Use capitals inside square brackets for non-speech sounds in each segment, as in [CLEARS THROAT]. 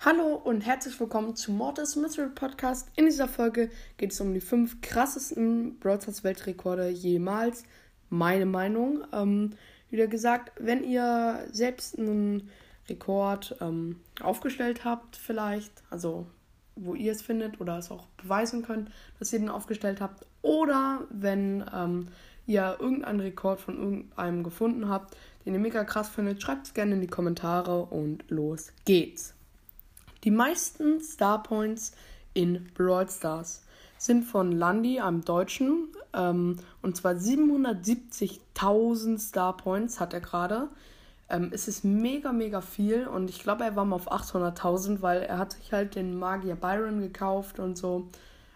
Hallo und herzlich willkommen zu Mortis Mystery Podcast. In dieser Folge geht es um die fünf krassesten Broadcast Weltrekorde jemals. Meine Meinung. Ähm, wieder gesagt, wenn ihr selbst einen Rekord ähm, aufgestellt habt, vielleicht, also wo ihr es findet oder es auch beweisen könnt, dass ihr den aufgestellt habt, oder wenn ähm, ihr irgendeinen Rekord von irgendeinem gefunden habt, den ihr mega krass findet, schreibt es gerne in die Kommentare und los geht's. Die meisten Star Points in Brawl Stars sind von Landy, einem Deutschen. Ähm, und zwar 770.000 Star Points hat er gerade. Ähm, es ist mega, mega viel. Und ich glaube, er war mal auf 800.000, weil er hat sich halt den Magier Byron gekauft und so.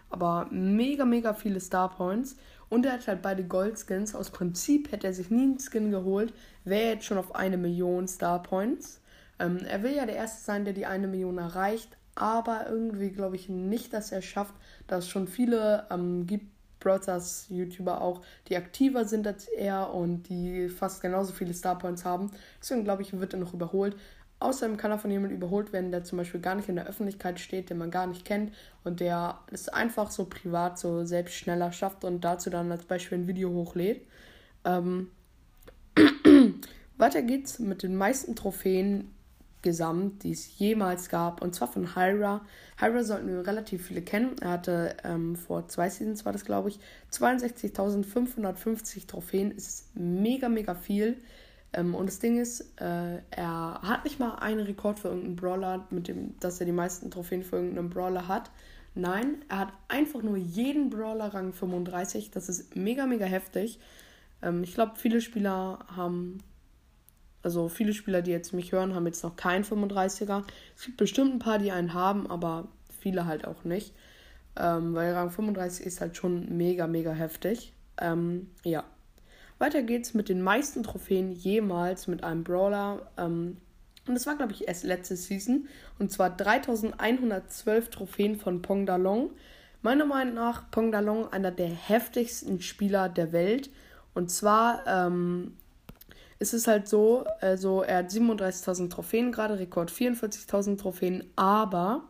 Aber mega, mega viele Star Points. Und er hat halt beide Goldskins. Aus Prinzip hätte er sich nie einen Skin geholt. Wäre jetzt schon auf eine Million Star Points. Ähm, er will ja der Erste sein, der die eine Million erreicht, aber irgendwie glaube ich nicht, dass er schafft, dass es schon viele ähm, gibt, Brothers YouTuber auch, die aktiver sind als er und die fast genauso viele Starpoints haben. Deswegen glaube ich, wird er noch überholt. Außerdem kann er von jemandem überholt werden, der zum Beispiel gar nicht in der Öffentlichkeit steht, den man gar nicht kennt und der es einfach so privat so selbst schneller schafft und dazu dann als Beispiel ein Video hochlädt. Ähm [CLEARS THROAT] Weiter geht's mit den meisten Trophäen gesamt, die es jemals gab, und zwar von Hyra. Hyra sollten wir relativ viele kennen. Er hatte ähm, vor zwei Seasons, war das glaube ich, 62.550 Trophäen. Es ist mega, mega viel. Ähm, und das Ding ist, äh, er hat nicht mal einen Rekord für irgendeinen Brawler, mit dem, dass er die meisten Trophäen für irgendeinen Brawler hat. Nein, er hat einfach nur jeden Brawler Rang 35. Das ist mega, mega heftig. Ähm, ich glaube, viele Spieler haben also viele Spieler, die jetzt mich hören, haben jetzt noch keinen 35er. Es gibt bestimmt ein paar, die einen haben, aber viele halt auch nicht. Ähm, weil Rang 35 ist halt schon mega, mega heftig. Ähm, ja. Weiter geht's mit den meisten Trophäen jemals mit einem Brawler. Ähm, und das war, glaube ich, erst letzte Season. Und zwar 3112 Trophäen von Pong Dalong. Meiner Meinung nach Pong Dalong einer der heftigsten Spieler der Welt. Und zwar ähm, es ist halt so, also er hat 37.000 Trophäen gerade, Rekord 44.000 Trophäen, aber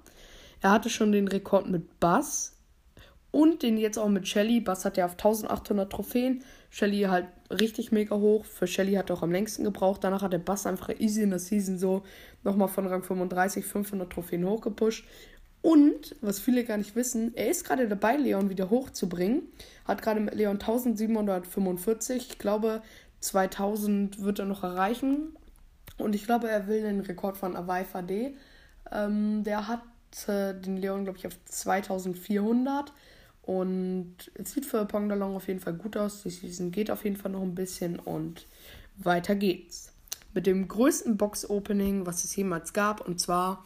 er hatte schon den Rekord mit Bass und den jetzt auch mit Shelly. Bass hat ja auf 1800 Trophäen, Shelly halt richtig mega hoch. Für Shelly hat er auch am längsten gebraucht. Danach hat der Bass einfach easy in der Season so nochmal von Rang 35 500 Trophäen hochgepusht. Und, was viele gar nicht wissen, er ist gerade dabei, Leon wieder hochzubringen. Hat gerade mit Leon 1745. Ich glaube, 2000 wird er noch erreichen. Und ich glaube, er will den Rekord von Avai D. Ähm, der hat äh, den Leon, glaube ich, auf 2400. Und es sieht für Pong Dalong auf jeden Fall gut aus. Die Season geht auf jeden Fall noch ein bisschen und weiter geht's. Mit dem größten Box-Opening, was es jemals gab. Und zwar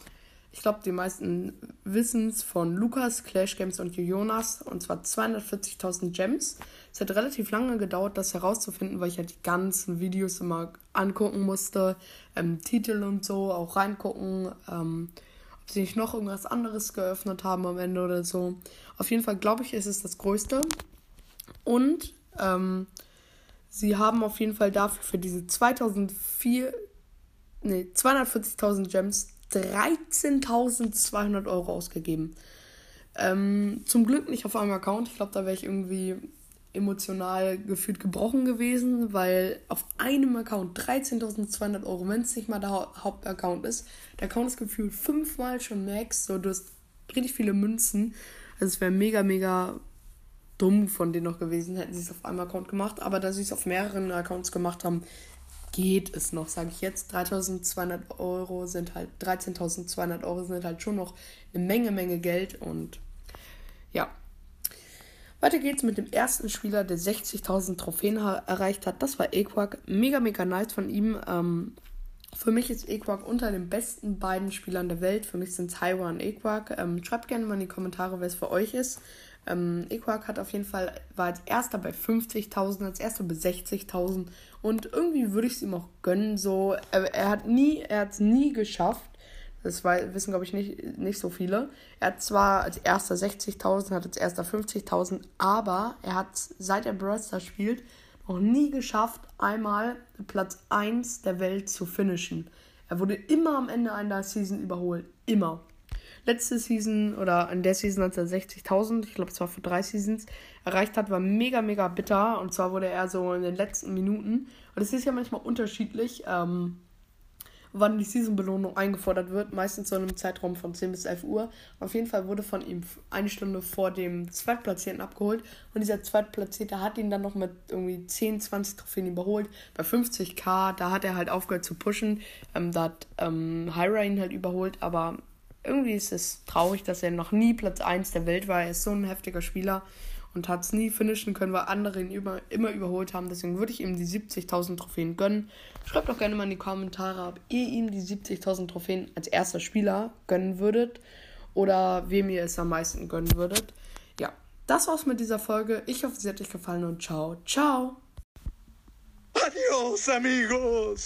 ich glaube, die meisten wissen es von Lukas, Clash Games und Jonas. Und zwar 240.000 Gems. Es hat relativ lange gedauert, das herauszufinden, weil ich halt die ganzen Videos immer angucken musste. Ähm, Titel und so auch reingucken. Ähm, ob sie nicht noch irgendwas anderes geöffnet haben am Ende oder so. Auf jeden Fall glaube ich, ist es das Größte. Und ähm, sie haben auf jeden Fall dafür für diese 2004, nee, 240.000 Gems 13.200 Euro ausgegeben. Ähm, zum Glück nicht auf einem Account. Ich glaube, da wäre ich irgendwie emotional gefühlt gebrochen gewesen, weil auf einem Account 13.200 Euro, wenn es nicht mal der Hauptaccount ist, der Account ist gefühlt fünfmal schon max, so du hast richtig viele Münzen. Also es wäre mega, mega dumm von denen noch gewesen, hätten sie es auf einem Account gemacht, aber da sie es auf mehreren Accounts gemacht haben, geht es noch, sage ich jetzt. 3200 Euro sind halt, 13.200 Euro sind halt schon noch eine Menge, Menge Geld und ja. Weiter geht's mit dem ersten Spieler, der 60.000 Trophäen erreicht hat. Das war Equark. Mega, mega nice von ihm. Ähm, für mich ist Equark unter den besten beiden Spielern der Welt. Für mich sind Hyra und Equark. Ähm, schreibt gerne mal in die Kommentare, wer es für euch ist. Ähm, Equark hat auf jeden Fall, war als erster bei 50.000, als erster bei 60.000 und irgendwie würde ich es ihm auch gönnen, so, er, er hat nie, er hat es nie geschafft, Das wissen, glaube ich, nicht, nicht so viele. Er hat zwar als erster 60.000, hat als erster 50.000, aber er hat seit er Brawl spielt noch nie geschafft, einmal Platz 1 der Welt zu finishen. Er wurde immer am Ende einer Season überholt. Immer. Letzte Season oder in der Season, als er 60.000, ich glaube, es war für drei Seasons, erreicht hat, war mega, mega bitter. Und zwar wurde er so in den letzten Minuten. Und es ist ja manchmal unterschiedlich. Ähm, wann die Season-Belohnung eingefordert wird, meistens so in einem Zeitraum von 10 bis 11 Uhr. Auf jeden Fall wurde von ihm eine Stunde vor dem Zweitplatzierten abgeholt und dieser Zweitplatzierte hat ihn dann noch mit irgendwie 10, 20 Trophäen überholt. Bei 50k, da hat er halt aufgehört zu pushen, ähm, da hat ähm, Hyra ihn halt überholt, aber irgendwie ist es traurig, dass er noch nie Platz 1 der Welt war. Er ist so ein heftiger Spieler und hat es nie finishen können, weil andere ihn über, immer überholt haben. Deswegen würde ich ihm die 70.000 Trophäen gönnen. Schreibt doch gerne mal in die Kommentare, ob ihr ihm die 70.000 Trophäen als erster Spieler gönnen würdet oder wem ihr es am meisten gönnen würdet. Ja, das war's mit dieser Folge. Ich hoffe, sie hat euch gefallen und ciao, ciao. Adios, amigos.